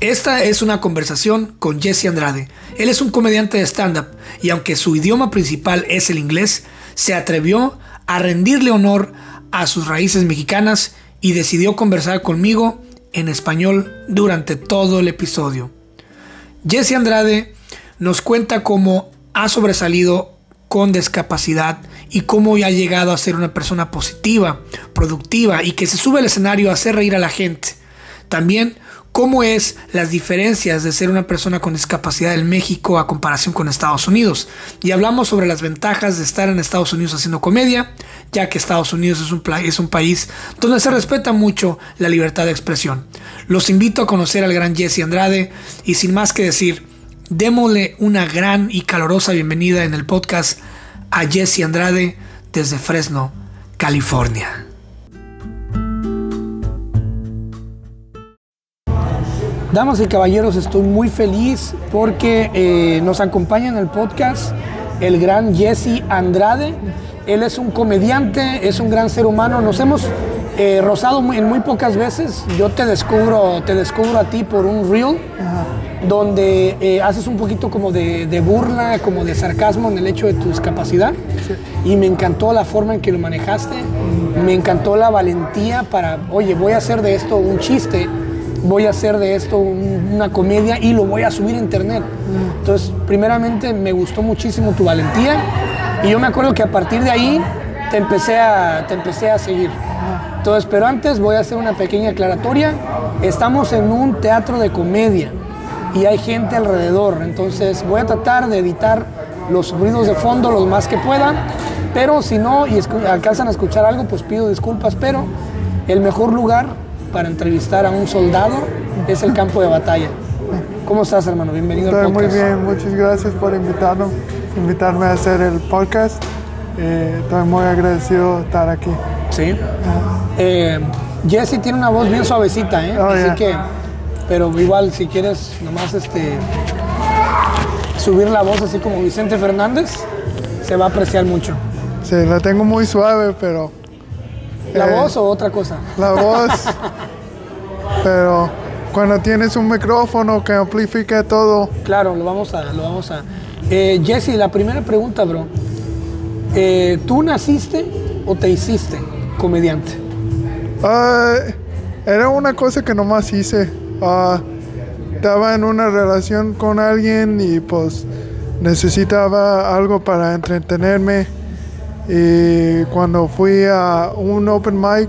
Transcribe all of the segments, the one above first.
Esta es una conversación con Jesse Andrade. Él es un comediante de stand-up y aunque su idioma principal es el inglés, se atrevió a rendirle honor a sus raíces mexicanas y decidió conversar conmigo en español durante todo el episodio. Jesse Andrade nos cuenta cómo ha sobresalido con discapacidad y cómo ha llegado a ser una persona positiva, productiva y que se sube al escenario a hacer reír a la gente. También cómo es las diferencias de ser una persona con discapacidad en México a comparación con Estados Unidos. Y hablamos sobre las ventajas de estar en Estados Unidos haciendo comedia, ya que Estados Unidos es un, es un país donde se respeta mucho la libertad de expresión. Los invito a conocer al gran Jesse Andrade y sin más que decir, démosle una gran y calorosa bienvenida en el podcast a Jesse Andrade desde Fresno, California. Damas y caballeros, estoy muy feliz porque eh, nos acompaña en el podcast el gran Jesse Andrade. Él es un comediante, es un gran ser humano. Nos hemos eh, rozado en muy pocas veces. Yo te descubro, te descubro a ti por un reel donde eh, haces un poquito como de, burla, como de sarcasmo en el hecho de tu discapacidad. Y me encantó la forma en que lo manejaste. Me encantó la valentía para, oye, voy a hacer de esto un chiste voy a hacer de esto una comedia y lo voy a subir a internet. Entonces, primeramente me gustó muchísimo tu valentía y yo me acuerdo que a partir de ahí te empecé a, te empecé a seguir. Entonces, pero antes voy a hacer una pequeña aclaratoria. Estamos en un teatro de comedia y hay gente alrededor, entonces voy a tratar de evitar los ruidos de fondo lo más que pueda, pero si no y alcanzan a escuchar algo, pues pido disculpas, pero el mejor lugar para entrevistar a un soldado es el campo de batalla. ¿Cómo estás, hermano? Bienvenido Estoy al podcast. muy bien, muchas gracias por invitarnos, invitarme a hacer el podcast. Eh, estoy muy agradecido de estar aquí. Sí. Eh, Jesse tiene una voz bien suavecita, ¿eh? Oh, así que, pero igual, si quieres nomás este, subir la voz así como Vicente Fernández, se va a apreciar mucho. Sí, la tengo muy suave, pero ¿La eh, voz o otra cosa? La voz. pero cuando tienes un micrófono que amplifica todo. Claro, lo vamos a. Lo vamos a. Eh, Jesse, la primera pregunta, bro. Eh, ¿Tú naciste o te hiciste comediante? Ah, era una cosa que nomás hice. Ah, estaba en una relación con alguien y pues necesitaba algo para entretenerme y cuando fui a un open mic,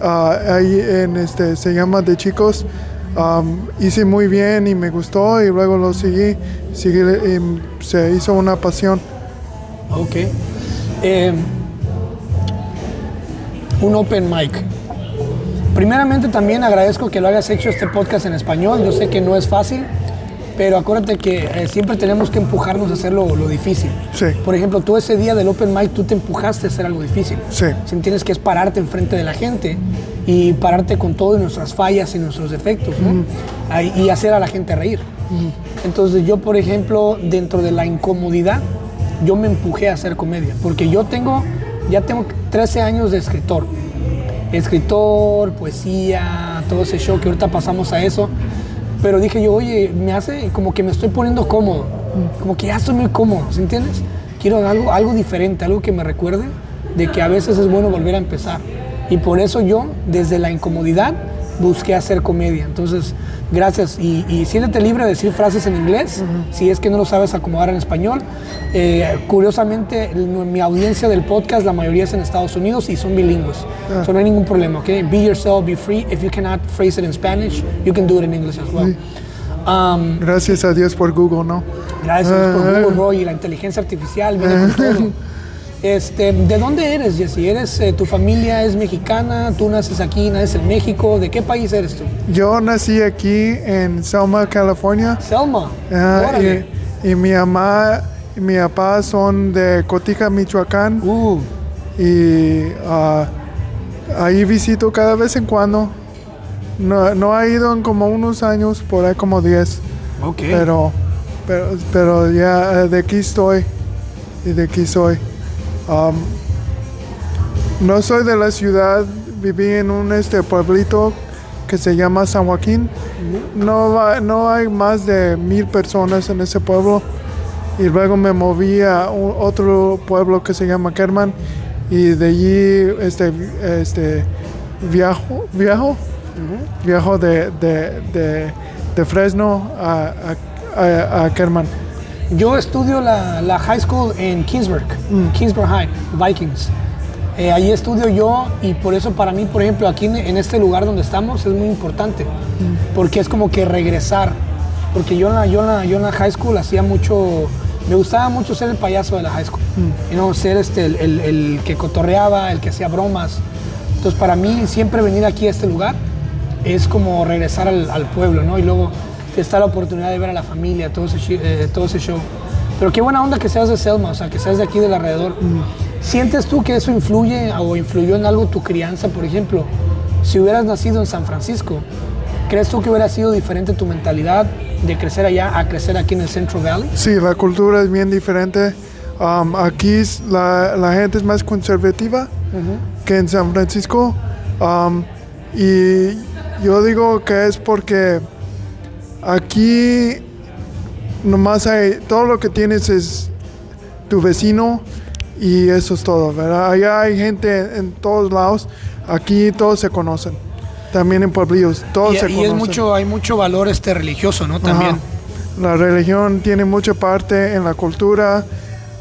uh, ahí en este, se llama De Chicos, hice muy bien y me gustó y luego lo seguí, y se hizo una pasión. Ok. Eh, un open mic. Primeramente también agradezco que lo hayas hecho este podcast en español. Yo sé que no es fácil pero acuérdate que eh, siempre tenemos que empujarnos a hacer lo, difícil. Sí. Por ejemplo, tú ese día del Open Mic, tú te empujaste a hacer algo difícil. Sí. Si tienes que es pararte enfrente de la gente y pararte con todo y nuestras fallas y nuestros defectos, ¿no? y hacer a la gente reír. Entonces yo, por ejemplo, dentro de la incomodidad, yo me empujé a hacer comedia, porque yo tengo, ya tengo 13 años de escritor. Escritor, poesía, todo ese show que ahorita pasamos a eso pero dije yo, oye, me hace como que me estoy poniendo cómodo. Como que ya estoy muy cómodo, ¿sí entiendes? Quiero algo, algo diferente, algo que me recuerde de que a veces es bueno volver a empezar. Y por eso yo, desde la incomodidad, busqué hacer comedia. Entonces, gracias. Y, y siéntete libre de decir frases en inglés, si es que no lo sabes acomodar en español. Eh, curiosamente, mi audiencia del podcast, la mayoría es en Estados Unidos y son bilingües. Ah. no hay ningún problema, ¿ok? Be yourself, be free. If you cannot phrase it in Spanish, you can do it in English as well. Um, gracias a Dios por Google, ¿no? Gracias por ah. Google, bro, y la inteligencia artificial viene con todo. Este, ¿De dónde eres, Jesse? ¿Eres, eh, ¿Tu familia es mexicana? ¿Tú naces aquí, naces en México? ¿De qué país eres tú? Yo nací aquí en Selma, California. Selma. y, mi mamá y mi papá son de Cotija, Michoacán. Uh. Y ah, ahí visito cada vez en cuando. No, no ha ido en como unos años, por ahí como 10. Ok. Pero, pero, pero ya eh, de aquí estoy. Y de aquí soy. Um, no soy de la ciudad, viví en un este pueblito que se llama San Joaquín. No, va- no hay más de mil personas en ese pueblo. Y luego me moví a un- otro pueblo que se llama Kerman. Y de allí este, este, viajo, viajo, viajo de, de, de- de Fresno a, a, a- a Kerman. Yo estudio la, la high school en Kingsburg, Kingsburg High, Vikings. Eh, ahí estudio yo y por eso para mí, por ejemplo, aquí en, en este lugar donde estamos es muy importante, porque es como que regresar. Porque yo en la, yo en la, yo en la high school hacía mucho, me gustaba mucho ser el payaso de la high school, y no ser este, el, el- el que cotorreaba, el que hacía bromas. Entonces para mí siempre venir aquí a este lugar es como regresar al, al pueblo, ¿no? Y luego está la oportunidad de ver a la familia, todo ese, eh, todo ese show. Pero qué buena onda que seas de Selma, o sea, que seas de aquí del alrededor. ¿Sientes tú que eso influye o influyó en algo tu crianza, por ejemplo? Si hubieras nacido en San Francisco, ¿crees tú que hubiera sido diferente tu mentalidad de crecer allá a crecer aquí en el Central Valley? Sí, la cultura es bien diferente. Um, aquí la, la gente es más conservativa que en San Francisco. Um, y yo digo que es porque aquí nomás hay, todo lo que tienes es tu vecino y eso es todo, ¿verdad? Allá hay gente en todos lados, aquí todos se conocen. También en pueblillos, todos Y, se y conocen. es mucho, hay mucho valor este religioso, ¿no? También. Ajá. La religión tiene mucha parte en la cultura.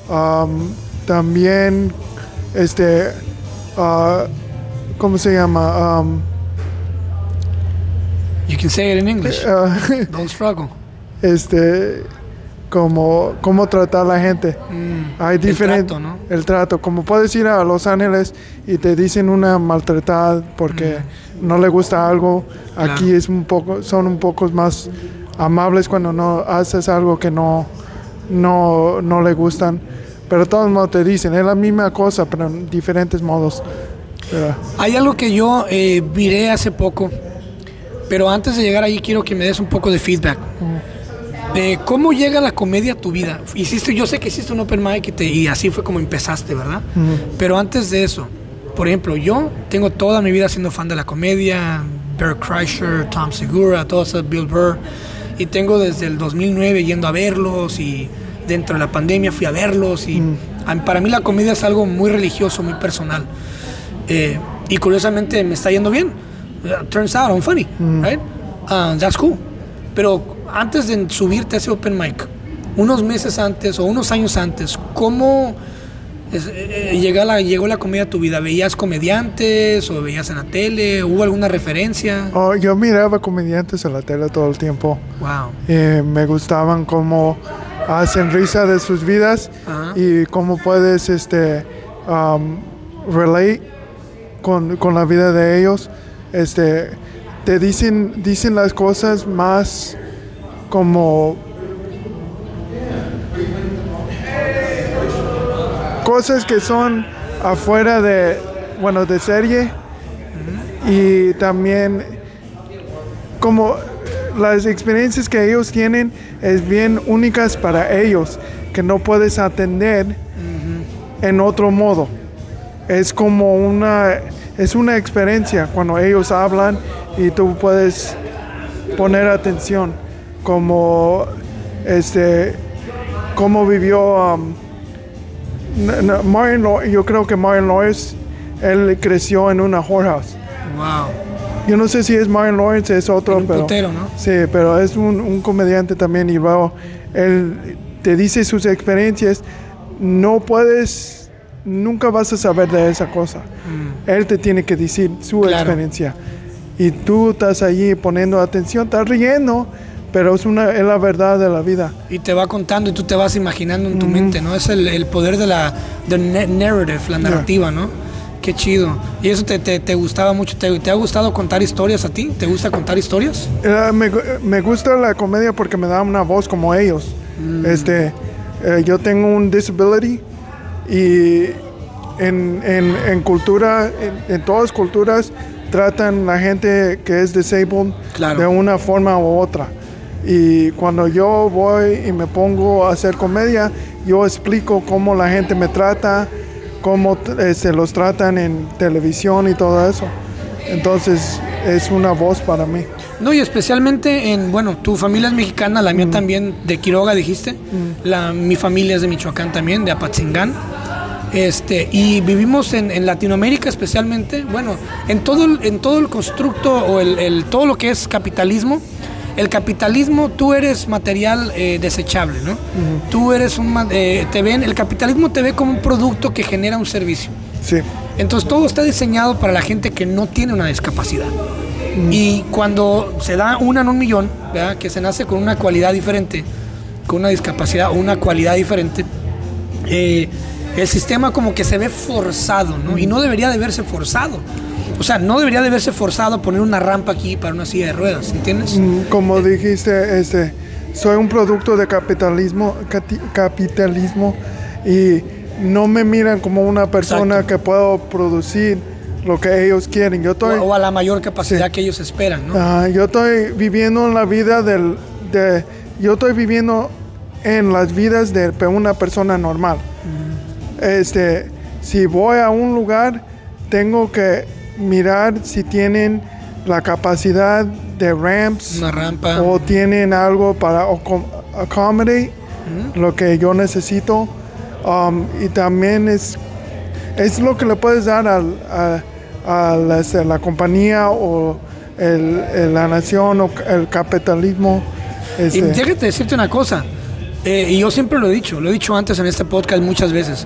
am, también, este, ah, ¿cómo se llama? Am, You can say it in English. ah, Don't struggle. este, como, cómo tratar a la gente. Hay el diferente trato, ¿no? el trato. Como puedes ir a Los Ángeles y te dicen una maltratada porque no le gusta algo. Aquí Mm. Claro. es un poco, son un poco más amables cuando no haces algo que no, no, no le gustan. Pero todos modos te dicen, es la misma cosa, pero en diferentes modos. Pero- Hay algo que yo eh, miré hace poco, pero antes de llegar ahí quiero que me des un poco de feedback. De ¿Cómo llega la comedia a tu vida? Hiciste, yo sé que hiciste un open mic y, te- y así fue como empezaste, ¿verdad? Pero antes de eso, por ejemplo, yo tengo toda mi vida siendo fan de la comedia, Bert Kreischer, Tom Segura, todos esos Bill Burr, y tengo desde el 2009 yendo a verlos y dentro de la pandemia fui a verlos y para mí la comedia es algo muy religioso, muy personal. Eh, y curiosamente me está yendo bien. Uh, turns out I'm funny, right? Uh, that's cool. Pero antes de subirte a ese open mic, unos meses antes o unos años antes, ¿cómo es- eh, eh, llegó, la, llegó la comedia a tu vida? ¿Veías comediantes o veías en la tele? ¿Hubo alguna referencia? Oh, yo miraba comediantes en la tele todo el tiempo. Wow. Eh, me gustaban cómo hacen risa de sus vidas Ajá. y cómo puedes este um, relate con, con la vida de ellos este te dicen dicen las cosas más como cosas que son afuera de bueno de serie y también como las experiencias que ellos tienen es bien únicas para ellos, que no puedes atender en otro modo. Es como una, es una experiencia cuando ellos hablan y tú puedes poner atención, como este, cómo vivió um, Martin, yo creo que Martin Lawrence, él creció en una whorehouse. Wow. Yo no sé si es Martin Lawrence, es otro, Un pero putero, ¿no? sí, pero es un, un comediante también y luego él te dice sus experiencias. No puedes, nunca vas a saber de esa cosa. Él te tiene que decir su Mm. Claro. experiencia y tú estás allí poniendo atención, estás riendo, pero es una es la verdad de la vida. Y te va contando y tú te vas imaginando en tu mente, ¿no? Es el, el poder de la narrative, la narrativa, ¿no? Qué chido. ¿Y eso te, te, te gustaba mucho? ¿Te, te ha gustado contar historias a ti? ¿Te gusta contar historias? Eh, me, me gusta la comedia porque me da una voz como ellos. Este, eh, yo tengo un disability y en, en, en cultura, en, en todas culturas, tratan la gente que es disabled Claro. de una forma u otra. Y cuando yo voy y me pongo a hacer comedia, yo explico cómo la gente me trata, cómo eh, se los tratan en televisión y todo eso. Entonces, es una voz para mí. No, y especialmente en, bueno, tu familia es mexicana, la mía también, de Quiroga dijiste, la, mi familia es de Michoacán también, de Apatzingán. Este, y vivimos en, en Latinoamérica especialmente, bueno, en todo el, en todo el constructo o el, el- todo lo que es capitalismo, el capitalismo, tú eres material eh, desechable, ¿no? Tú eres un, eh, te ven, el capitalismo te ve como un producto que genera un servicio. Sí, Entonces todo está diseñado para la gente que no tiene una discapacidad. Y cuando se da una en un millón, ¿verdad? que se nace con una cualidad diferente, con una discapacidad o una cualidad diferente, eh, el sistema como que se ve forzado, ¿no? Y no debería de verse forzado. O sea, no debería de verse forzado a poner una rampa aquí para una silla de ruedas, ¿entiendes? Mm, como dijiste, este, soy un producto de capitalismo, capitalismo y no me miran como una persona Exacto. que puedo producir lo que ellos quieren. Yo O, estoy, o a la mayor capacidad Sí. que ellos esperan, ¿no? ah, yo estoy viviendo en la vida del, de, yo estoy viviendo en las vidas de una persona normal. Este, si voy a un lugar, tengo que mirar si tienen la capacidad de ramps Una rampa. o tienen algo para accommodate lo que yo necesito. Um, y también es, es lo que le puedes dar al- a, a la, este, la compañía o el- el- la nación o el capitalismo. Y este, déjate decirte una cosa, eh, y yo siempre lo he dicho, lo he dicho antes en este podcast muchas veces.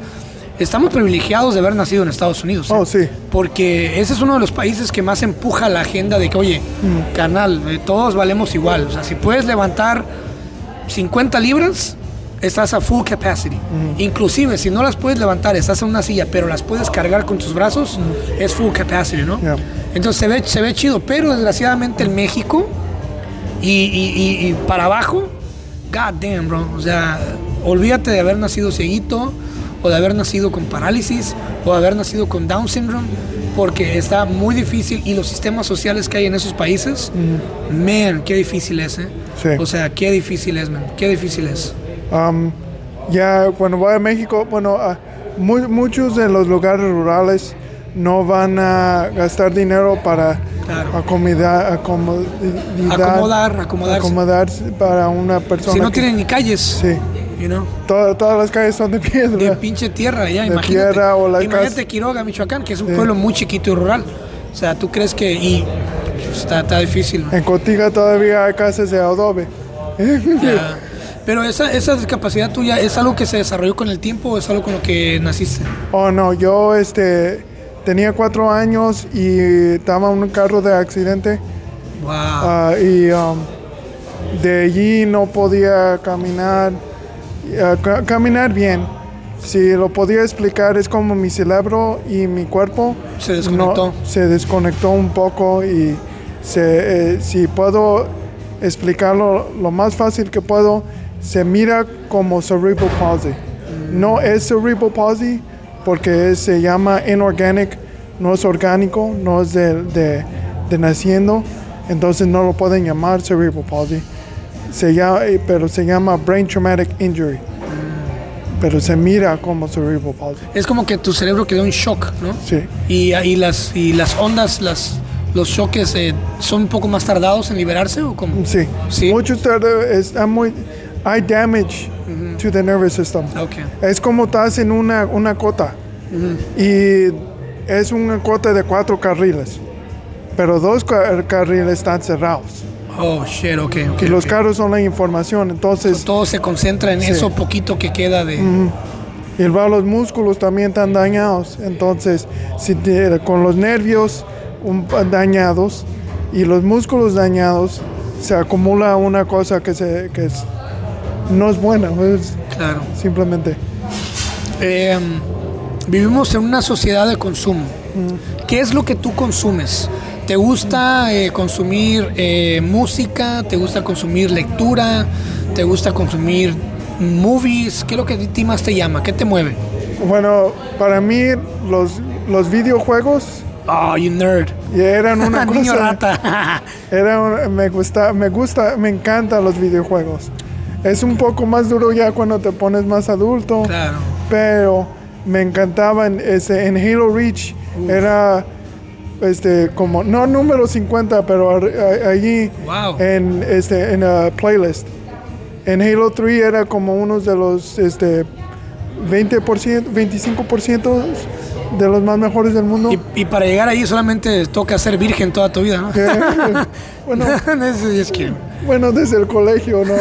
Estamos privilegiados de haber nacido en Estados Unidos. ¿eh? Oh, sí. Porque ese es uno de los países que más empuja la agenda de que, oye, Mm. carnal, eh, todos valemos igual. O sea, si puedes levantar 50 libras, estás a full capacity. Mm. Inclusive, si no las puedes levantar, estás en una silla, pero las puedes cargar con tus brazos, es full capacity, ¿no? Mm. Yeah. Entonces se ve, se ve chido, pero desgraciadamente en México y, y- y- y para abajo, god damn, bro. O sea, olvídate de haber nacido cieguito, o de haber nacido con parálisis, o de haber nacido con Down syndrome, porque está muy difícil y los sistemas sociales que hay en esos países, man, qué difícil es, ¿eh? Sí. O sea, qué difícil es, man, qué difícil es. Um, ya cuando voy a México, bueno, ah, mu- muchos de los lugares rurales no van a gastar dinero para Claro. acomodar, Acomodar, acomodarse. acomodarse para una persona. Si no que- tienen ni calles, Sí, you know. to- todas las calles son de de piedra. pinche tierra, ya, De imagínate. tierra o las imagínate casas- Quiroga, Michoacán, que es un pueblo muy chiquito y rural. O sea, tú crees que. Y pues, está, está difícil, ¿no? En Cotiga todavía hay casas de adobe. Ya. Pero esa, esa discapacidad tuya, ¿es algo que se desarrolló con el tiempo o es algo con lo que naciste? Oh no, yo este tenía cuatro años y estaba en un carro de accidente Wow. ah, y um, de allí no podía caminar, ca- caminar bien. Si lo podía explicar es como mi cerebro y mi cuerpo Se desconectó. no- se desconectó un poco y se, eh, si puedo explicarlo lo más fácil que puedo, se mira como cerebral palsy. No es cerebral palsy porque es- se llama inorganic, no es orgánico, no es de, de- de naciendo, entonces no lo pueden llamar cerebral palsy. Se llama, eh, pero se llama brain traumatic injury. Pero se mira como cerebral palsy. Es como que tu cerebro quedó en shock, ¿no? Sí. Y, y, las, y las ondas, las, los choques eh, son un poco más tardados en liberarse o cómo? Sí. Sí. Muchos tarde- está muy hay damage to the nervous system. Ok. Es como estás en una, una cota y es una cota de cuatro carriles, pero dos ca- carriles están cerrados Oh, shit, ok, ok. y los carros son la información. Entonces, Todo se concentra en Sí. eso poquito que queda de... y luego los músculos también están dañados. Entonces, si te- con los nervios un- dañados y los músculos dañados, se acumula una cosa que, se, que es- no es buena, es Claro. simplemente. Eh, vivimos en una sociedad de consumo. ¿Qué es lo que tú consumes? ¿Te gusta eh, consumir eh, música? ¿Te gusta consumir lectura? ¿Te gusta consumir movies? ¿Qué es lo que a ti más te llama? ¿Qué te mueve? Bueno, para mí los, los videojuegos Oh, you nerd. eran una cosa... Niño rata. Era un- me gusta, me gusta, me encantan los videojuegos. Es un poco más duro ya cuando te pones más adulto, claro. pero me encantaban ese en Halo Reach era este, como, no número 50, pero allí Wow. en, este, en la playlist. En Halo 3 era como uno de los este, 20%, 25% de los más mejores del mundo. Y, y para llegar ahí solamente toca ser virgen toda tu vida, ¿no? Que, bueno, es que. bueno, desde el colegio, ¿no?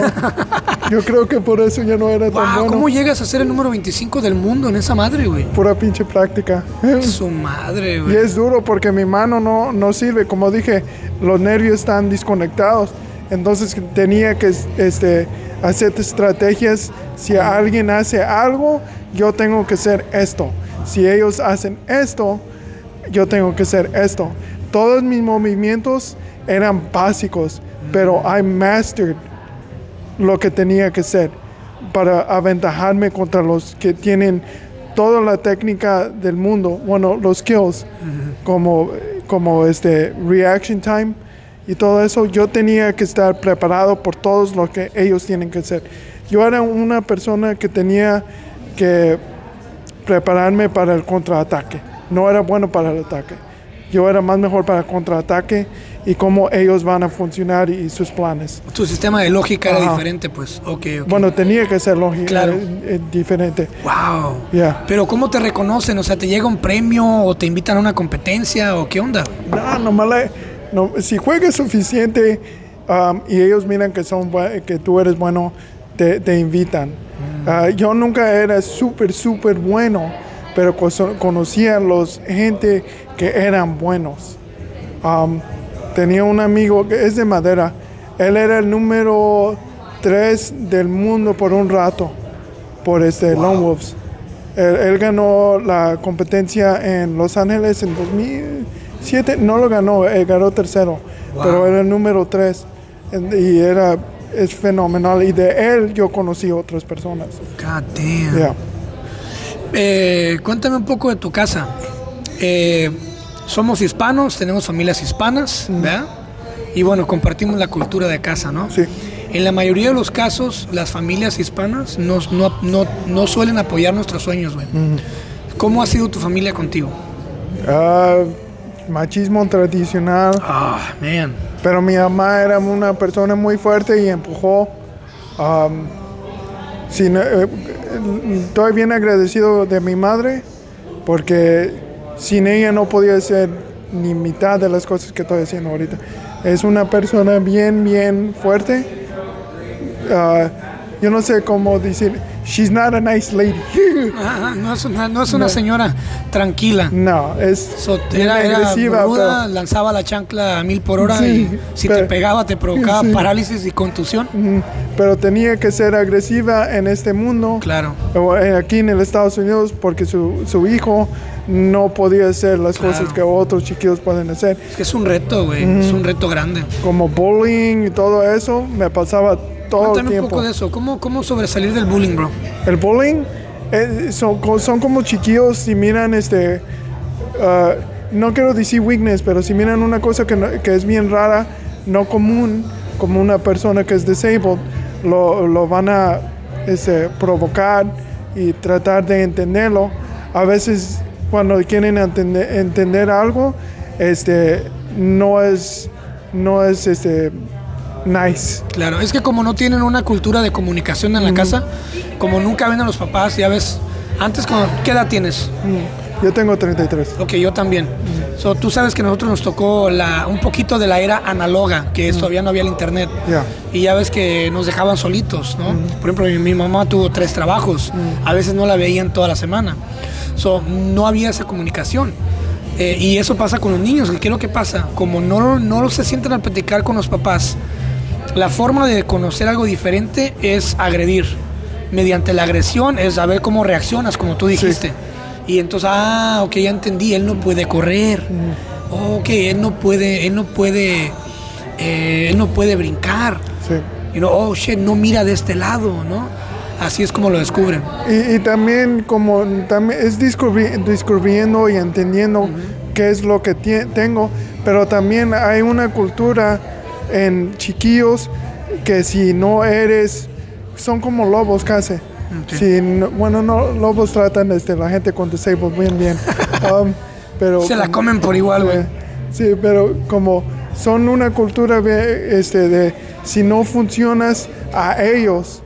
Yo creo que por eso ya no era tan Wow, bueno. ¿cómo llegas a ser el número 25 del mundo en esa madre, güey? Pura pinche práctica. Su madre, Y güey. es duro porque mi mano no, no sirve. Como dije, los nervios están desconectados. Entonces tenía que este, hacer estrategias. Si alguien hace algo, yo tengo que hacer esto. Si ellos hacen esto, yo tengo que hacer esto. Todos mis movimientos eran básicos, pero I mastered lo que tenía que hacer para aventajarme contra los que tienen toda la técnica del mundo, bueno, los skills, como, como este reaction time y todo eso, yo tenía que estar preparado por todos lo que ellos tienen que hacer. Yo era una persona que tenía que prepararme para el contraataque. No era bueno para el ataque. Yo era más mejor para el contraataque y cómo ellos van a funcionar y sus planes. Tu sistema de lógica era diferente, pues. Ok, ok. Bueno, tenía que ser lógico, Claro. eh, eh, diferente. Wow. Ya. Pero ¿cómo te reconocen? O sea, ¿te llega un premio o te invitan a una competencia o qué onda? No, nomás no, si juegas suficiente um, y ellos miran que, son, que tú eres bueno, te, te invitan. Ah, yo nunca era súper, súper bueno, pero conocía a los gente que eran buenos. Um, tenía un amigo que es de madera. Él era el número 3 del mundo por un rato, por este Lone Wolves. Él, él ganó la competencia en Los Ángeles en 2007. No lo ganó, él ganó tercero, Wow. pero era el número 3. Y era, es fenomenal. Y de él yo conocí otras personas. God damn. Yeah. Eh, cuéntame un poco de tu casa. Eh, somos hispanos, tenemos familias hispanas, ¿verdad? Y bueno, compartimos la cultura de casa, ¿no? Sí. En la mayoría de los casos, las familias hispanas no, no, no, no suelen apoyar nuestros sueños, güey. ¿Cómo ha sido tu familia contigo? Ah, machismo tradicional. Ah, man. Pero mi mamá era una persona muy fuerte y empujó. Eh, estoy bien agradecido de mi madre porque sin ella no podía hacer ni mitad de las cosas que estoy haciendo ahorita. Es una persona bien, bien fuerte. Ah, yo no sé cómo decir, she's not a nice lady. Ajá, no es una, no es una señora tranquila. no, es So, era, era agresiva, ruda, pero- lanzaba la chancla a mil por hora Sí, y si te pero- pegaba te provocaba Sí. parálisis y contusión. Pero tenía que ser agresiva en este mundo. Claro. o, eh, aquí en los Estados Unidos porque su, su hijo no podía hacer las Claro. cosas que otros chiquillos pueden hacer. Es que es un reto, güey. Es un reto grande. Como bullying y todo eso, me pasaba todo el Cuéntame un tiempo. poco de eso. ¿Cómo, ¿Cómo sobresalir del bullying, bro? El bullying eh, son, son como chiquillos y miran este... ah, no quiero decir weakness, pero si miran una cosa que, no- que es bien rara, no común, como una persona que es disabled, lo, lo van a este, provocar y tratar de entenderlo. A veces cuando quieren entender, entender algo, este, no es, no es este, nice. Claro, es que como no tienen una cultura de comunicación en la casa, como nunca ven a los papás, ya ves, antes, cuando, ¿qué edad tienes? Mm. Yo tengo 33. Ok, yo también. So, tú sabes que a nosotros nos tocó la, un poquito de la era análoga, que es, todavía no había el internet. Ya. Y ya ves que nos dejaban solitos, ¿no? Por ejemplo, mi, mi mamá tuvo tres trabajos. A veces no la veían toda la semana. So, no había esa comunicación. Eh, y eso pasa con los niños. ¿Qué es lo que pasa? Como no, no se sienten a platicar con los papás, la forma de conocer algo diferente es agredir. Mediante la agresión es saber cómo reaccionas, como tú dijiste. Y entonces, ah, ok, ya entendí, él no puede correr. Ok, él no puede, él no puede, eh, él no puede brincar. Sí. You know, oh shit, no mira de este lado, ¿no? Así es como lo descubren. Y, y también como también es descubri- descubriendo y entendiendo qué es lo que tengo, pero también hay una cultura en chiquillos que si no eres, son como lobos casi. Ok. Si no- bueno, no, lobos tratan este, la gente con disabled bien, bien. Um, pero Se la comen por igual, güey. eh, Sí, pero como son una cultura de, este, de si no funcionas a ellos,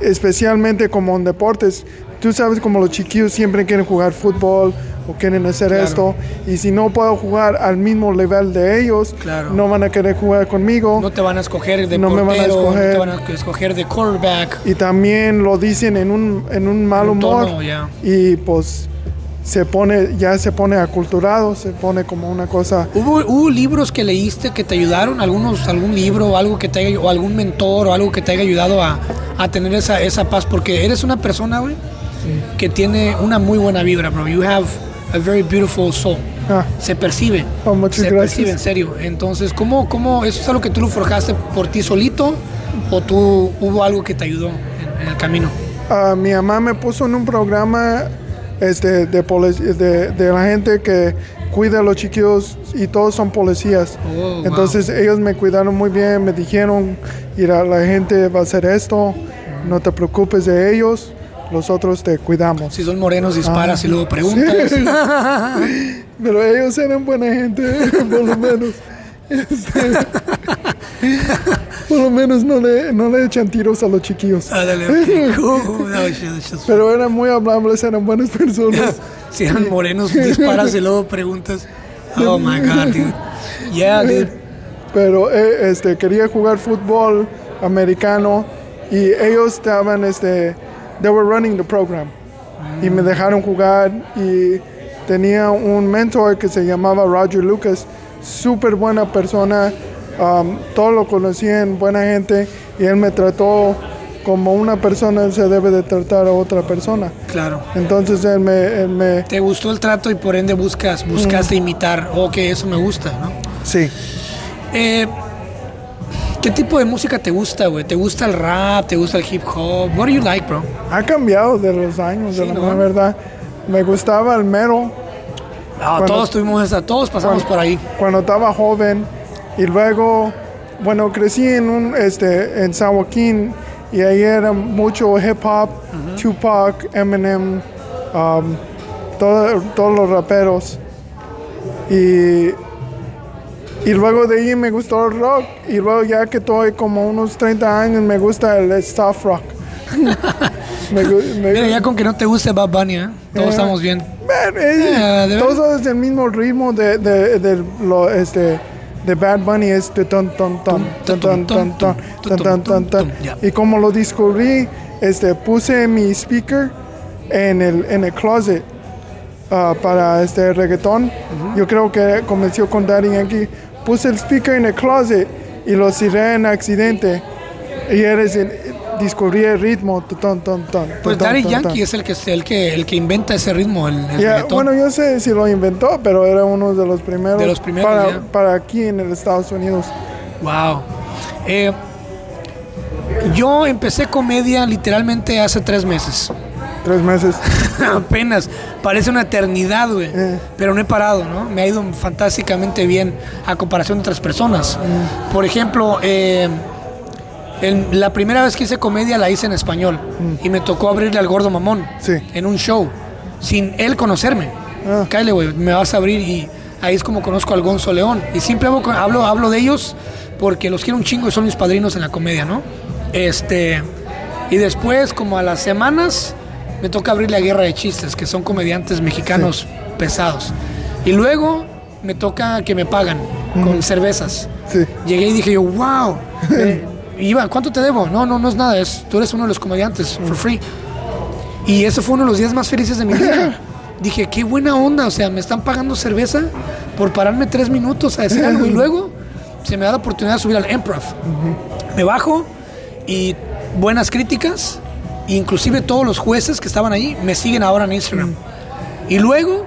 especialmente como en deportes, tú sabes como los chiquillos siempre quieren jugar fútbol o quieren hacer Claro. esto y si no puedo jugar al mismo nivel de ellos, Claro. no van a querer jugar conmigo. No te van a escoger de No me van a escoger. no te van a escoger de quarterback. y también lo dicen en un, en un mal En un humor tono, y pues se pone ya se pone aculturado se pone como una cosa ¿Hubo, hubo libros que leíste que te ayudaron? ¿Algunos, ¿Algún libro o algo que te haya, o algún mentor o algo que te haya ayudado a, a tener esa, esa paz? Porque eres una persona, güey, que tiene una muy buena vibra, bro. You have a very beautiful soul. ah, Se percibe. Oh, muchas se gracias. percibe, en serio. Entonces, ¿cómo, ¿cómo eso es algo que tú lo forjaste por ti solito o tú hubo algo que te ayudó en, en el camino? ah, mi mamá me puso en un programa este de, de, de la gente que cuida a los chiquillos y todos son policías Oh, wow. entonces ellos me cuidaron muy bien me dijeron mira la gente va a hacer esto no te preocupes de ellos los otros te cuidamos Si son morenos, disparas Ah, y luego preguntas. Pero ellos eran buena gente, por lo menos. Este, por lo menos no le, no le echan tiros a los chiquillos. Ah, Pero eran muy amables, eran buenas personas. Si eran morenos, disparas y luego preguntas. Oh my god, dude. Yeah, dude. Pero eh, este, quería jugar fútbol americano y ellos estaban, este, they were running the program. Y me dejaron jugar y tenía un mentor que se llamaba Roger Lucas, súper buena persona, um, todo lo conocían, buena gente, y él me trató como una persona se debe de tratar a otra persona. Claro. Entonces él me, él me Te gustó el trato y por ende buscas, buscaste imitar. Ok, eso me gusta, ¿no? sí, Eh, ¿Qué tipo de música te gusta, güey? ¿Te gusta el rap? ¿Te gusta el hip hop? What do you like, bro? ha cambiado de los años, de Sí, la ¿no? verdad. Me gustaba el metal. Ah, Cuando- todos tuvimos esa, todos pasamos por ahí. cuando estaba joven y luego bueno crecí en un este en San Joaquín y ahí era mucho hip hop Tupac Eminem um, todo- todos los raperos y y luego de ahí me gustó el rock y luego ya que estoy como unos 30 años me gusta el soft rock Me me- Mira, ya con que no te guste Bad Bunny, ¿eh? Todos Eh, estamos bien. Man, eh, Ah, ¿de verdad? todo es el mismo ritmo de, de, de lo, este, de Bad Bunny es de ton, ton, ton, ton, ton, ton, ton, ton, ton, ton, ton. Ya. Y como lo descubrí, este, puse mi speaker en el, en el closet ah, para este reggaetón. Yo creo que comenzó con Daddy Yankee. Puse el speaker en el closet y lo cerré en accidente. Y eres el- descubrí el ritmo. ton, ton, ton, Pues Daddy Yankee es el que, el que, el que inventa ese ritmo, el, el reggaetón. bueno, yo sé si lo inventó, pero era uno de los primeros, De los primeros, para, aquí en el Estados Unidos. Wow. Eh, yo empecé comedia literalmente hace tres meses. Tres meses. Apenas. Parece una eternidad, güey. Eh. Pero no he parado, ¿no? Me ha ido fantásticamente bien a comparación de otras personas. Mm. Por ejemplo, eh, el- la primera vez que hice comedia la hice en español. Y me tocó abrirle al gordo mamón. Mm. Sí. En un show. Sin él conocerme. Ah. Cállate, güey, me vas a abrir y ahí es como conozco al Gonzo León. Y siempre hablo, hablo de ellos porque los quiero un chingo y son mis padrinos en la comedia, ¿no? Este. Y después, como a las semanas, me toca abrir la guerra de chistes, que son comediantes mexicanos pesados. Y luego me toca que me pagan con cervezas. Sí. Llegué y dije yo, wow. Eh, Iván, ¿cuánto te debo? No, no, no es nada. Es, tú eres uno de los comediantes, for free. Y ese fue uno de los días más felices de mi vida. Dije, qué buena onda. O sea, me están pagando cerveza por pararme tres minutos a decir algo. Y luego se me da la oportunidad de subir al Improv. Me bajo y buenas críticas. Inclusive todos los jueces que estaban ahí me siguen ahora en Instagram. Y luego,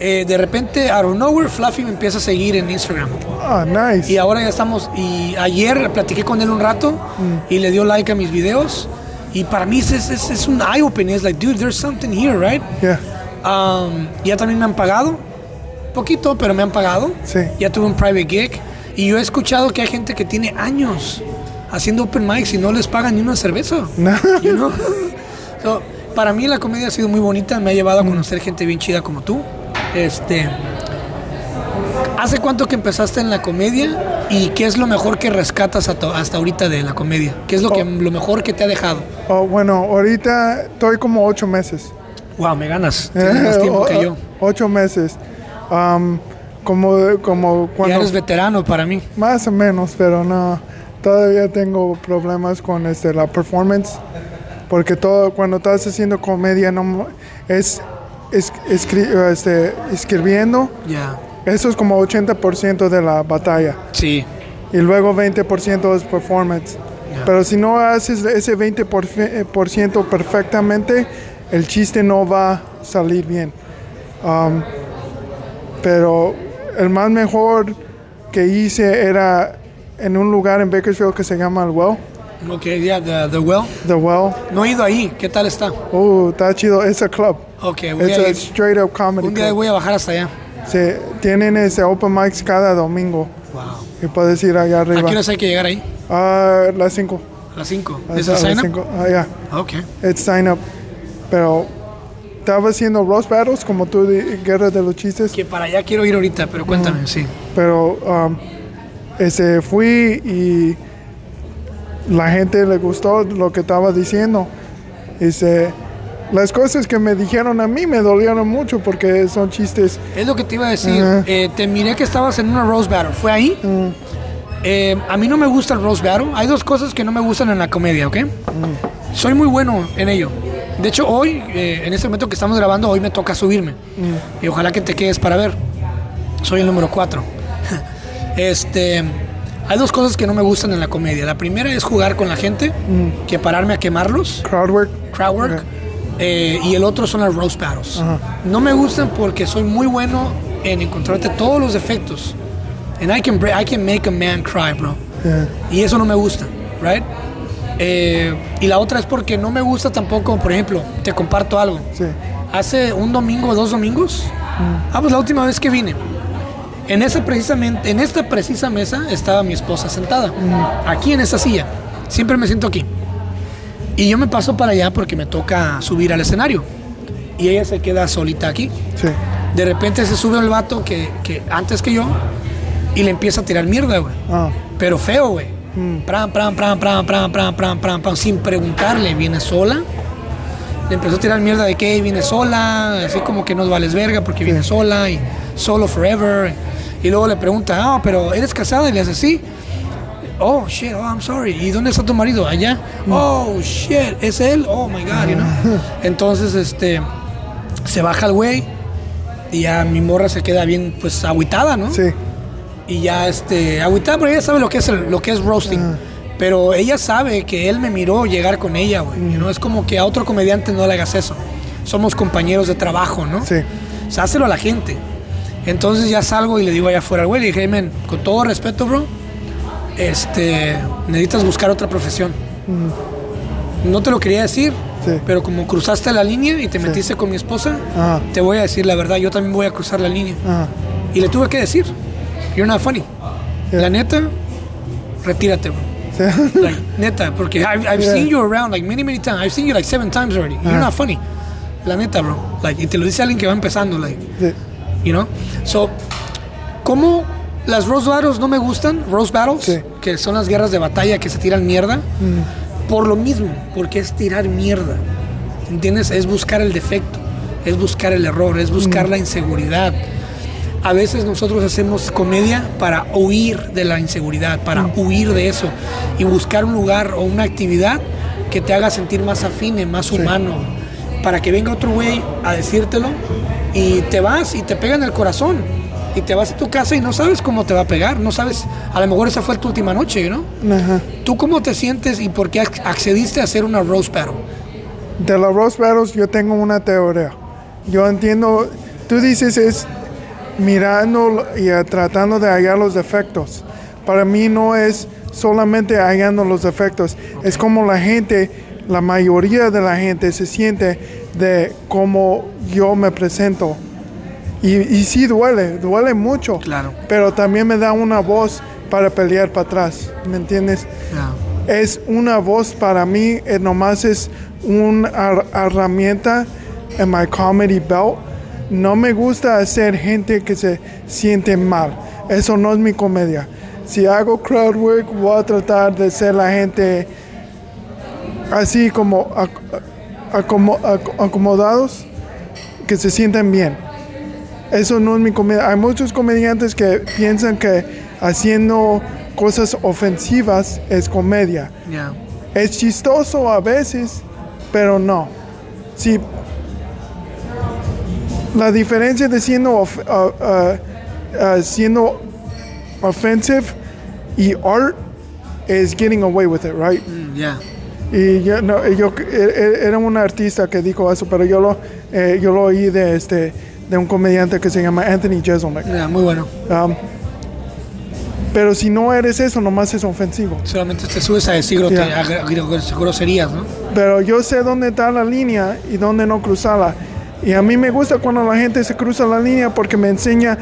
eh, de repente, out of nowhere, Fluffy me empieza a seguir en Instagram. Ah, nice. Y ahora ya estamos. Y ayer platiqué con él un rato y le dio like a mis videos. Y para mí es, es, es- un eye opening. Es like, dude, there's something here, right? Yeah. Um, ya también me han pagado. Poquito, pero me han pagado. Sí. Ya tuve un private gig. Y yo he escuchado que hay gente que tiene años haciendo open mics y no les pagan ni una cerveza. No. You know? So, para mí la comedia ha sido muy bonita, me ha llevado a conocer gente bien chida como tú. Este, ¿Hace cuánto que empezaste en la comedia y qué es lo mejor que rescatas hasta, ahorita de la comedia? ¿Qué es lo, que, lo mejor que te ha dejado? Oh, bueno, ahorita estoy como ocho meses. Wow, me ganas. Tienes más tiempo que yo. Ocho meses. Um, como, como cuando... Ya eres veterano para mí. Más o menos, pero no. Todavía tengo problemas con este, la performance. Porque todo, cuando estás haciendo comedia, no es, es, escri- este, escribiendo. Eso es como 80% de la batalla. Sí. Y luego 20% es performance. Pero si no haces ese 20% por fe- por ciento perfectamente, el chiste no va a salir bien. Um, pero el más mejor que hice era en un lugar en Bakersfield que se llama El Well. Ok, ya, the, the Well. The Well. No he ido ahí. ¿Qué tal está? Uh, está chido. Es a club. Ok, voy Es a a ir. straight up comedy Un día club. voy a bajar hasta allá. Sí, tienen ese open mics cada domingo. Wow. Y puedes ir allá ¿A arriba. qué horas hay que llegar ahí? A las 5. A las 5. A ¿Es el sign up? Ah, ya. Ok. It's sign up. Pero estaba haciendo roast battles como tú, de Guerra de los Chistes. Que para allá quiero ir ahorita, pero cuéntame, sí. Pero um, ese, fui y la gente le gustó lo que estaba diciendo. Ese, las cosas que me dijeron a mí me dolieron mucho porque son chistes. Es lo que te iba a decir. Ajá. Eh, te miré que estabas en una Rose Battle. ¿Fue ahí? Eh, a mí no me gusta el Rose Battle. Hay dos cosas que no me gustan en la comedia, ¿ok? Soy muy bueno en ello. De hecho, hoy, eh, en este momento que estamos grabando, hoy me toca subirme. Y ojalá que te quedes para ver. Soy el número 4. Este, hay dos cosas que no me gustan en la comedia. La primera es jugar con la gente, que pararme a quemarlos Crowd work. crowd work. Ok. eh, y el otro son las roast battles. No me gustan porque soy muy bueno en encontrarte todos los defectos. And I can, I can make a man cry, bro. Yeah. Y eso no me gusta, right? Eh, y la otra es porque no me gusta tampoco, por ejemplo, te comparto algo. Sí. Hace un domingo dos domingos, ah, pues la última vez que vine, en esa precisamente, en esta precisa mesa estaba mi esposa sentada, aquí en esa silla. Siempre me siento aquí. Y yo me paso para allá porque me toca subir al escenario. Y ella se queda solita aquí. Sí. De repente se sube el vato que, que antes que yo y le empieza a tirar mierda, güey. Ah. Pero feo, güey. Pram, pram, pram, pram, pram, pram, pram, pram, pram, sin preguntarle, ¿viene sola? Le empezó a tirar mierda de que viene sola, así como que nos vales verga porque viene sola y solo forever. Y luego le pregunta, ah, pero ¿eres casada? Y le hace, sí. Oh, shit, oh, I'm sorry. ¿Y dónde está tu marido? Allá. Oh, shit, ¿es él? Oh, my God, you know. Entonces, este, se baja el güey y ya mi morra se queda bien, pues, agüitada, ¿no? Sí. y ya este agüitada pero ella sabe lo que es el- lo que es roasting pero ella sabe que él me miró llegar con ella güey no es como que a otro comediante no le hagas eso somos compañeros de trabajo no Sí. o sea, hácelo a la gente entonces ya salgo y le digo allá afuera al güey le dije "Hey, men, con todo respeto bro este necesitas buscar otra profesión no te lo quería decir Sí. pero como cruzaste la línea y te metiste con mi esposa Ajá. te voy a decir la verdad yo también voy a cruzar la línea Ajá. y le tuve que decir, you're not funny. Yeah. La neta, retírate, bro. Sí. Like, neta, porque I've, I've Yeah. seen you around like many, many times. I've seen you like seven times already. You're Ajá. not funny. La neta, bro. Like, y te lo dice alguien que va empezando, like, Sí. You know? So, ¿cómo las Rose Battles no me gustan? Rose Battles, Sí. que son las guerras de batalla que se tiran mierda. Por lo mismo, porque es tirar mierda. ¿Entiendes? Es buscar el defecto, es buscar el error, es buscar la inseguridad. A veces nosotros hacemos comedia para huir de la inseguridad, para huir de eso y buscar un lugar o una actividad que te haga sentir más afine, más humano, para que venga otro güey a decírtelo y te vas y te pega en el corazón y te vas a tu casa y no sabes cómo te va a pegar, no sabes, a lo mejor esa fue tu última noche, ¿no? Ajá. ¿Tú cómo te sientes y por qué ac- accediste a hacer una roast battle? De los roast battles yo tengo una teoría. Yo entiendo, tú dices es mirando y tratando de hallar los defectos. Para mí no es solamente hallando los defectos, es como la gente, la mayoría de la gente se siente de cómo yo me presento. Y, y sí duele, duele mucho. Claro. Pero también me da una voz para pelear para atrás, ¿me entiendes? es una voz para mí, eh, nomás es una her- herramienta en my comedy belt no me gusta hacer gente que se siente mal. Eso no es mi comedia. Si hago crowd work, voy a tratar de ser la gente así como ac- acomo- ac- acomodados, que se sientan bien. Eso no es mi comedia. Hay muchos comediantes que piensan que haciendo cosas ofensivas es comedia. Es chistoso a veces, pero no. Si la diferencia de siendo of- uh, uh, uh, siendo offensive y art is getting away with it, right? Mm, Ya. Y yo, no, yo e- e- era un artista que dijo eso, pero yo lo eh, yo lo oí de este de un comediante que se llama Anthony Jeselnik. Ya, muy bueno. Um, pero si no eres eso, nomás es ofensivo. Solamente te subes a decir a gr- groserías, ¿no? pero yo sé dónde está la línea y dónde no cruzarla. Y a mí me gusta cuando la gente se cruza la línea porque me enseña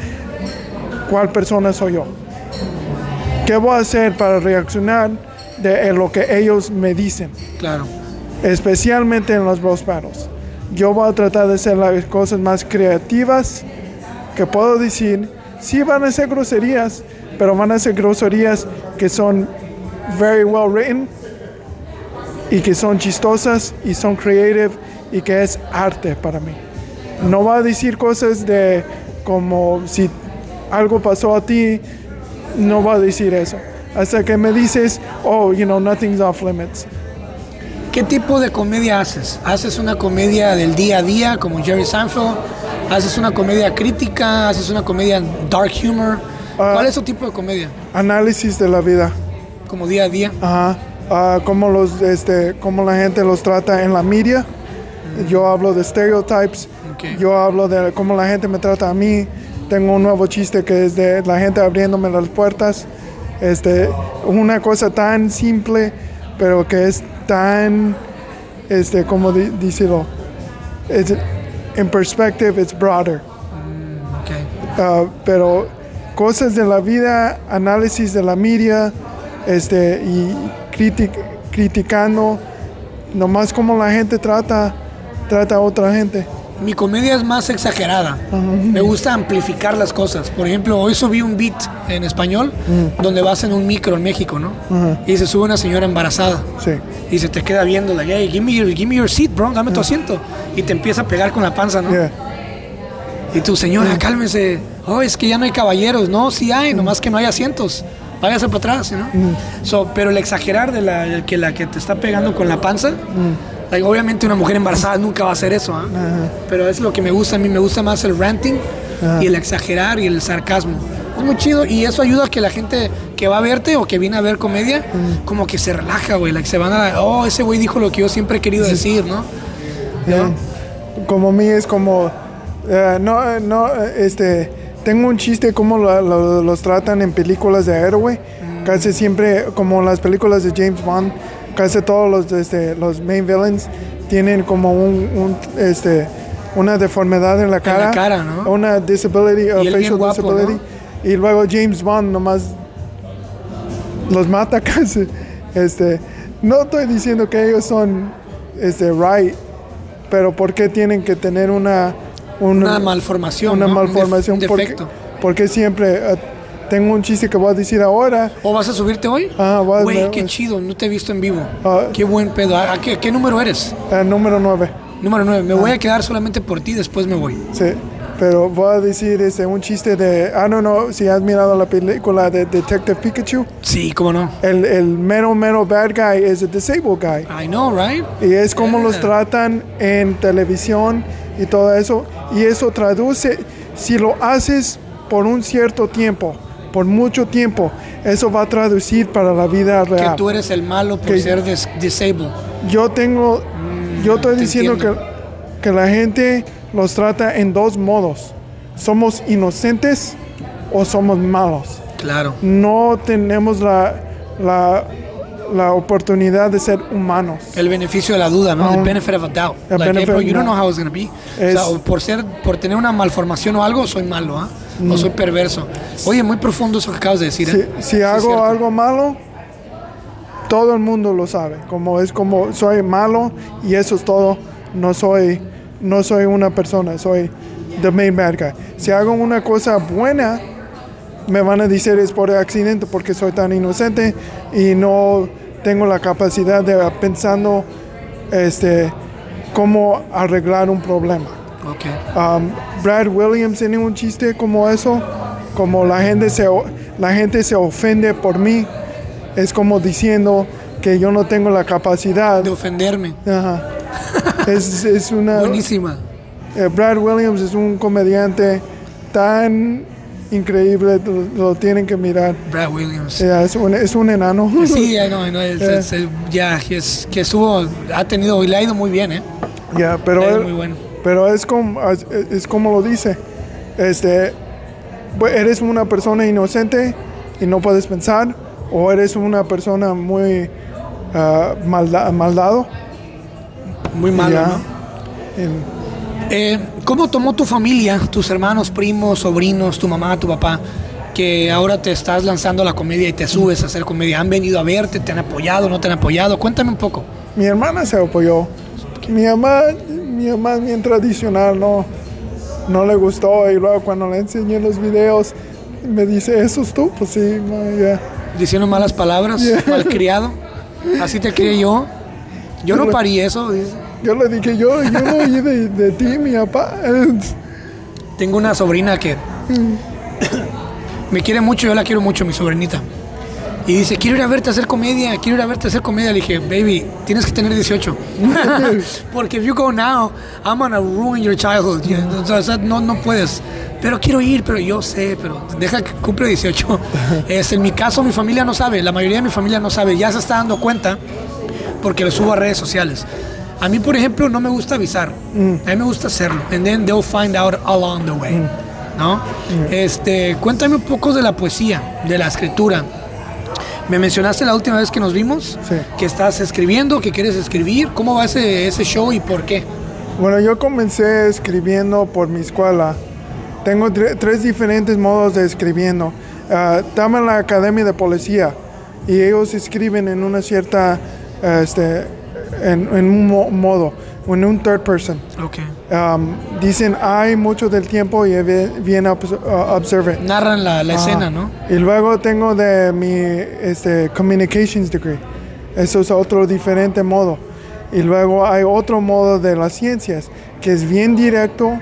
cuál persona soy yo. ¿Qué voy a hacer para reaccionar de lo que ellos me dicen? Claro. Especialmente en los battles. Yo voy a tratar de hacer las cosas más creativas que puedo decir. Sí van a ser groserías, pero van a ser groserías que son very well written y que son chistosas y son creative y que es arte para mí. No va a decir cosas de como si algo pasó a ti, no va a decir eso. Hasta que me dices, oh, you know, nothing's off limits. ¿Qué tipo de comedia haces? ¿Haces una comedia del día a día como Jerry Seinfeld? ¿Haces una comedia crítica? ¿Haces una comedia dark humor? ¿Cuál es tu tipo de comedia? Análisis de la vida. Como día a día. Ajá. Ah, cómo, los, este, cómo la gente los trata en la media. Yo hablo de stereotypes. Ok. Yo hablo de cómo la gente me trata a mí. Tengo un nuevo chiste que es de la gente abriéndome las puertas. Este, una cosa tan simple, pero que es tan, este, como di- decirlo, es, en perspective, it's broader. Ok. Ah, pero cosas de la vida, análisis de la media, este, y critic- criticando nomás cómo la gente trata, trata a otra gente. Mi comedia es más exagerada. Me gusta amplificar las cosas. Por ejemplo, hoy subí un beat en español donde vas en un micro en México, ¿no? Y se sube una señora embarazada. Sí. Y se te queda viendo, like, hey, give me your, give me your seat, bro, dame tu asiento. Y te empieza a pegar con la panza, ¿no? Yeah. Y tu señora, cálmese. Oh, es que ya no hay caballeros. No, sí hay, nomás que no hay asientos. Váyase para atrás, ¿no? So, pero el exagerar de la que la que te está pegando con la panza, like, obviamente una mujer embarazada nunca va a hacer eso, ¿ah? Pero es lo que me gusta a mí, me gusta más el ranting y el exagerar y el sarcasmo. Es muy chido y eso ayuda a que la gente que va a verte o que viene a ver comedia, como que se relaja, güey, like, se van a, oh, ese güey dijo lo que yo siempre he querido decir, ¿no? Yeah. Como mí es como, eh, no, eh, no, eh, este, tengo un chiste como lo- lo- los tratan en películas de héroe. Casi siempre, como las películas de James Bond, casi todos los, este, los main villains tienen como un, un, este, una deformidad en la cara. cara, ¿no? Una disability, bien facial guapo, disability. Y luego James Bond nomás los mata casi. Este, no estoy diciendo que ellos son este, right, pero ¿por qué tienen que tener una, Una malformación, Una malformación. un porque, siempre eh, tengo un chiste que voy a decir ahora. ¿O vas a subirte hoy? Ah, voy a- Güey, voy qué chido, no te he visto en vivo. Ah. qué buen pedo. ¿A qué, qué número eres? eh, número 9. Número 9. Me voy Ah. a quedar solamente por ti, después me voy. Sí, pero voy a decir este, un chiste de. I don't know si has mirado la película de Detective Pikachu. Sí, cómo no. El, el mero, mero bad guy es el disabled guy. I know, right? Y es como los Yeah. tratan en televisión y todo eso. Y eso traduce, si lo haces por un cierto tiempo, por mucho tiempo, eso va a traducir para la vida Que real. tú eres el malo por Que- ser dis- disabled. Yo tengo, yo estoy te diciendo que, que la gente los trata en dos modos. Somos inocentes o somos malos. Claro. No tenemos la, la, la oportunidad de ser humanos. El beneficio de la duda, ¿no? Ah. The benefit of a doubt. Like, hey, bro, you don't know how it's gonna be. Es- O sea, por ser, por tener una malformación o algo, soy malo, ¿ah? O soy perverso. Oye, muy profundo eso que acabas de decir, Si, ¿eh? si es hago algo malo, todo el mundo lo sabe. Como es como soy malo y eso es todo. No soy, no soy una persona, soy, the main bad guy. Si hago una cosa buena, me van a decir es por accidente porque soy tan inocente y no tengo la capacidad de pensando este cómo arreglar un problema. Ok. Um, Brad Williams tiene un chiste como eso, como la gente se la gente se ofende por mí, es como diciendo que yo no tengo la capacidad De ofenderme. Ajá. es, es una Buenísima. eh, Brad Williams es un comediante tan increíble, lo, lo tienen que mirar. Brad Williams. Ya, es, un, es un enano. Sí, ya, no, no, es- Eh. es- ya, que, es, que estuvo, ha tenido, y le ha ido muy bien, ¿eh? Ya, pero, ha ido él- muy bueno. Pero es como, es, como lo dice. Este, eres una persona inocente y no puedes pensar, o eres una persona muy ah, malda- maldado. Muy malo, ya. ¿no? Eh, ¿Cómo tomó tu familia, tus hermanos, primos, sobrinos, tu mamá, tu papá, que ahora te estás lanzando a la comedia y te subes a hacer comedia? ¿Han venido a verte? ¿Te han apoyado? ¿No te han apoyado? Cuéntame un poco. Mi hermana se apoyó. Mi mamá, mi mamá es bien tradicional, no, no le gustó. Y luego cuando le enseñé los videos, me dice, ¿eso es tú? Pues sí. Diciendo malas palabras, malcriado. Así te crié yo. Yo no parí eso. dice. Yo le dije, yo, yo no oí de, de ti, mi papá. Tengo una sobrina que me quiere mucho, yo la quiero mucho, mi sobrinita. Y dice, quiero ir a verte a hacer comedia, quiero ir a verte a hacer comedia. Le dije, baby, tienes que tener 18. Porque if you go now, I'm gonna ruin your childhood. O sea, no, no puedes. Pero quiero ir, pero yo sé, pero deja que cumple 18. Es, en mi caso, mi familia no sabe, la mayoría de mi familia no sabe, ya se está dando cuenta porque lo subo a redes sociales. A mí, por ejemplo, no me gusta avisar. A mí me gusta hacerlo. And then they'll find out along the way. ¿No? Este, cuéntame un poco de la poesía, de la escritura. Me mencionaste la última vez que nos vimos Sí. que estás escribiendo, que quieres escribir. ¿Cómo va ese, ese show y por qué? Bueno, yo comencé escribiendo por mi escuela. Tengo tre- tres diferentes modos de escribiendo. Estaba en la academia de policía y ellos escriben en una cierta, este, en, en un mo- modo, en un third person. Ok. Um, dicen hay mucho del tiempo y bien uh, observe. Narran la, la escena, ¿no? Y luego tengo de mi este, communications degree. Eso es otro diferente modo. Y luego hay otro modo de las ciencias que es bien directo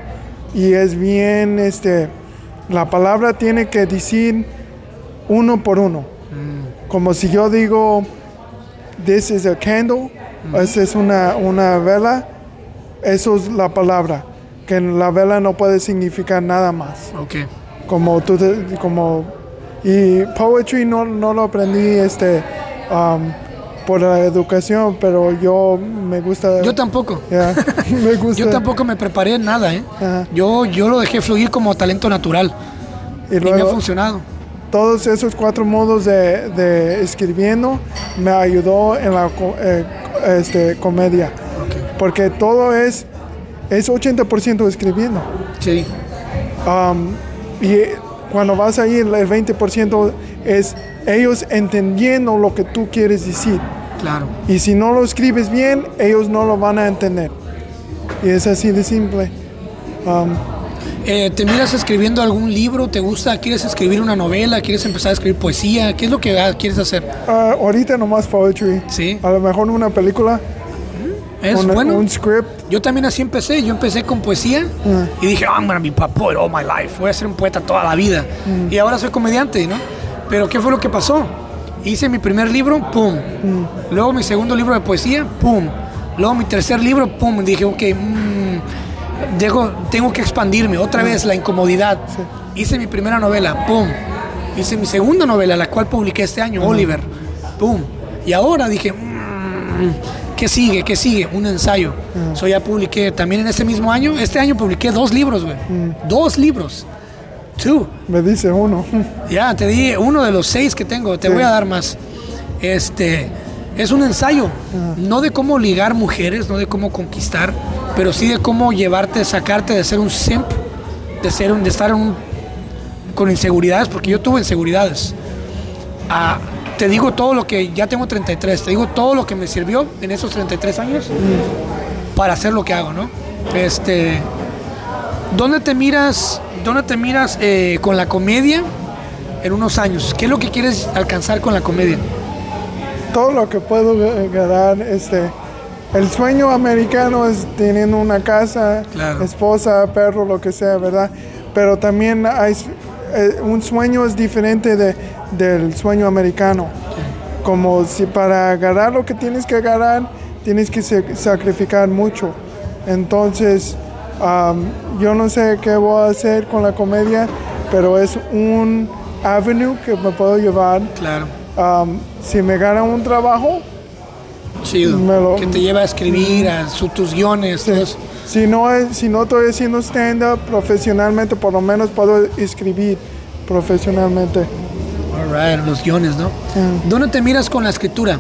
y es bien, este, la palabra tiene que decir uno por uno. Como si yo digo, this is a candle, esa es una, una vela, eso es la palabra. Que la vela no puede significar nada más Ok. como tú te- como y poetry no, no lo aprendí este um, por la educación pero yo me gusta Yo tampoco. me gusta Yo tampoco me preparé en nada, ¿eh? Ajá. Yo, yo lo dejé fluir como talento natural y y me ha luego funcionado. todos esos cuatro modos de, de escribiendo me ayudó en la eh, este, comedia. Porque todo es es 80% escribiendo Sí. Um, y cuando vas ahí, el 20% es ellos entendiendo lo que tú quieres decir. Claro. Y si no lo escribes bien, ellos no lo van a entender. Y es así de simple. Um, Eh, ¿Te miras escribiendo algún libro? ¿Te gusta? ¿Quieres escribir una novela? ¿Quieres empezar a escribir poesía? ¿Qué es lo que quieres hacer? ah, ahorita nomás poetry. Sí. A lo mejor una película, Es bueno. un script. Yo también así empecé. Yo empecé con poesía Ah. y dije, "Oh, I'm gonna be a poet all my life. Voy a ser un poeta toda la vida. Mm. Y ahora soy comediante, ¿no? Pero ¿qué fue lo que pasó? Hice mi primer libro, pum. Mm. Luego mi segundo libro de poesía, pum. Luego mi tercer libro, pum. Dije, ok, mm, dejo- tengo que expandirme. Mm. Otra vez la incomodidad. Hice mi primera novela, pum. Hice mi segunda novela, la cual publiqué este año, Oliver, pum. Y ahora dije, mm, ¿qué sigue? ¿Qué sigue? Un ensayo. So ya publiqué también en este mismo año. Este año publiqué dos libros, güey. Dos libros. Two. Me dice uno. Ya, te di uno de los seis que tengo, te Sí. voy a dar más. Este, es un ensayo, no de cómo ligar mujeres, no de cómo conquistar, pero sí de cómo llevarte, sacarte de ser un simp, de ser un, de estar un- con inseguridades, porque yo tuve inseguridades. Ah, te digo todo lo que, ya tengo 33, te digo todo lo que me sirvió en esos 33 años para hacer lo que hago, ¿no? Este, ¿Dónde te miras, dónde te miras eh, con la comedia en unos años? ¿Qué es lo que quieres alcanzar con la comedia? Todo lo que puedo ga- ganar, este, el sueño americano es teniendo una casa, Claro. esposa, perro, lo que sea, ¿verdad? Pero también hay, eh, un sueño es diferente de, del sueño americano. Como si para agarrar lo que tienes que agarrar, tienes que sa- sacrificar mucho. Entonces, am, yo no sé qué voy a hacer con la comedia, pero es un avenue que me puedo llevar. Claro. Si me gana un trabajo, Chido. Lo- Que te lleva a escribir, a su, tus guiones, si no, es- si no estoy haciendo stand-up profesionalmente, por lo menos puedo escribir profesionalmente. Los guiones, ¿no? ¿Dónde te miras con la escritura?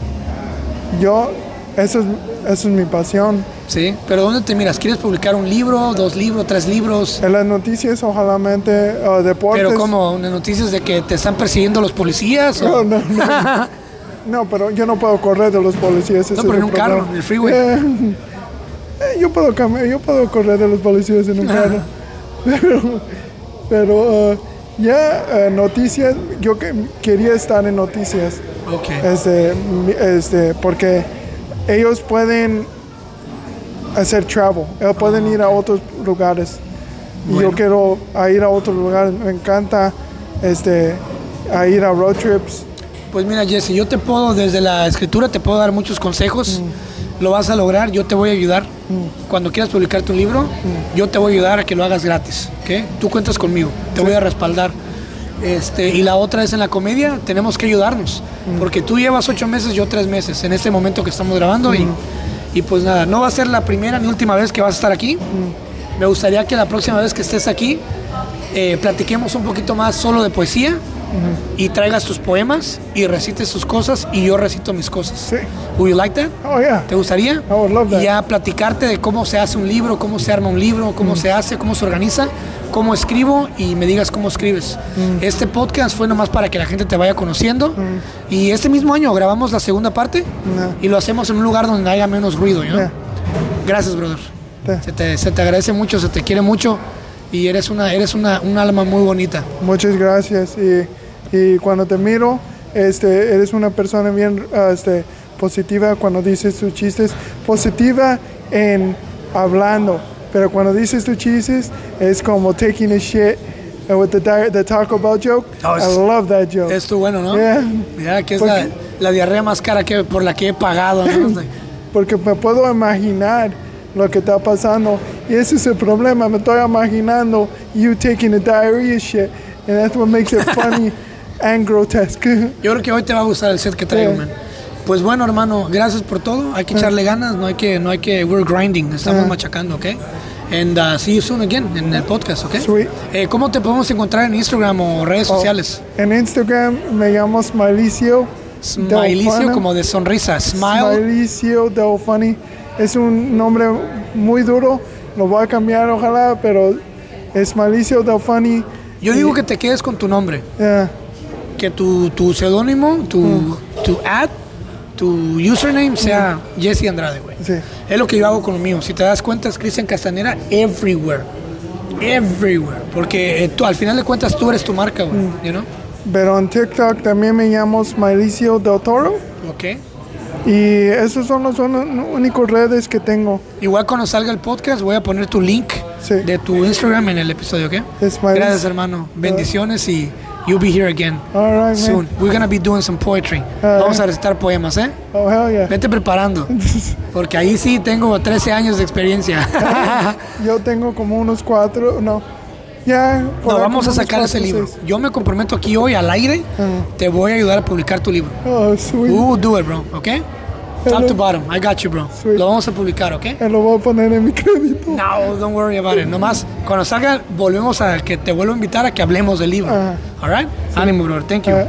Yo, eso es, eso es mi pasión. Sí. Pero ¿dónde te miras? ¿Quieres publicar un libro, dos libros, tres libros? En las noticias, ojalá mente, uh, deportes. Pero como unas noticias de que te están persiguiendo los policías. No, o- no, no. No, pero yo no puedo correr de los policías. No, pero en un carro, en el freeway. Eh, eh, yo, puedo cam- yo puedo correr de los policías en un carro. Pero, pero uh, ya eh, noticias, yo que, quería estar en noticias. Ok. Este, este, porque ellos pueden hacer travel, ellos pueden ir a otros lugares. Y yo quiero a ir a otros lugares, me encanta este, a ir a road trips. Pues mira, Jesse, yo te puedo, desde la escritura, te puedo dar muchos consejos. Lo vas a lograr, yo te voy a ayudar. Cuando quieras publicar tu libro, yo te voy a ayudar a que lo hagas gratis. ¿ok? Tú cuentas conmigo, te voy a respaldar. Este, y la otra es en la comedia, tenemos que ayudarnos. Porque tú llevas ocho meses, yo tres meses, en este momento que estamos grabando. Y, y pues nada, no va a ser la primera ni última vez que vas a estar aquí. Me gustaría que la próxima vez que estés aquí, eh, platiquemos un poquito más solo de poesía y traigas tus poemas y recites tus cosas y yo recito mis cosas. Sí. Would you like that? Oh, yeah. ¿Te gustaría? I would love that. Y ya platicarte de cómo se hace un libro, cómo se arma un libro, cómo se hace, cómo se organiza, cómo escribo y me digas cómo escribes. Este podcast fue nomás para que la gente te vaya conociendo y este mismo año grabamos la segunda parte No. y lo hacemos en un lugar donde haya menos ruido. ¿no? Yeah. Gracias, brother. Yeah. Se te, se te agradece mucho, se te quiere mucho y eres una, eres una, un alma muy bonita. Muchas gracias. Y, y cuando te miro, este, eres una persona bien uh, este, positiva cuando dices tus chistes. Positiva en hablando, pero cuando dices tus chistes es como taking a shit uh, with the, the Taco Bell joke. Oh, I love that joke. Es tu bueno, ¿no? Yeah. Ya, que es Porque- la, la diarrea más cara que, por la que he pagado, ¿no? Porque me puedo imaginar lo que está pasando. Y ese es el problema. Me estoy imaginando you taking a diarrhea shit. And that's what makes it funny and grotesque. Yo creo que hoy te va a gustar el set que traigo, man. Pues bueno, hermano, gracias por todo. Hay que echarle ganas, no hay que, no hay que, we're grinding, estamos Ah. machacando, ¿ok? And uh, see you soon again en el podcast, ¿ok? Sweet. Eh, ¿Cómo te podemos encontrar en Instagram o redes Oh, sociales? En Instagram me llamo Smilicio. Smilicio como de sonrisa, smile. Smilicio Delfani. Es un nombre muy duro. Lo voy a cambiar, ojalá, pero es Smilicio Delfani. Yo digo que te quedes con tu nombre, Yeah. Que tu, tu seudónimo, tu, Mm. tu ad, tu username sea Jesse Andrade, güey. Sí. Es lo que yo hago con lo mío. Si te das cuenta, es Cristian Castanera everywhere. Everywhere. Porque eh, tú, al final de cuentas, tú eres tu marca, güey. Mm. You know? Pero en TikTok también me llamo Smilicio Del Toro. Ok. Y esos son los un- únicos redes que tengo. Igual cuando salga el podcast, voy a poner tu link Sí. de tu Instagram en el episodio, ¿ok? Smilicio. Gracias, hermano. Bendiciones y you'll be here again. All right, man. Soon. We're gonna be doing some poetry. All Vamos right. a recitar poemas, ¿eh? Oh, hell yeah. Vete preparando. Porque ahí sí tengo 13 años de experiencia. Yo tengo como unos cuatro, no. Ya. No, vamos a sacar ese libro. seis. Yo me comprometo aquí hoy al aire. Ah. Te voy a ayudar a publicar tu libro. Oh, sweet. We will do it, bro. ¿Ok? Top to bottom. I got you, bro. Sweet. Lo vamos a publicar, ¿ok? Eh, Lo voy a poner en mi crédito. No, don't worry about it. Nomás, cuando salga, volvemos a que te vuelvo a invitar a que hablemos del libro. Ajá. All right? Ánimo, brother. Thank you. Ah.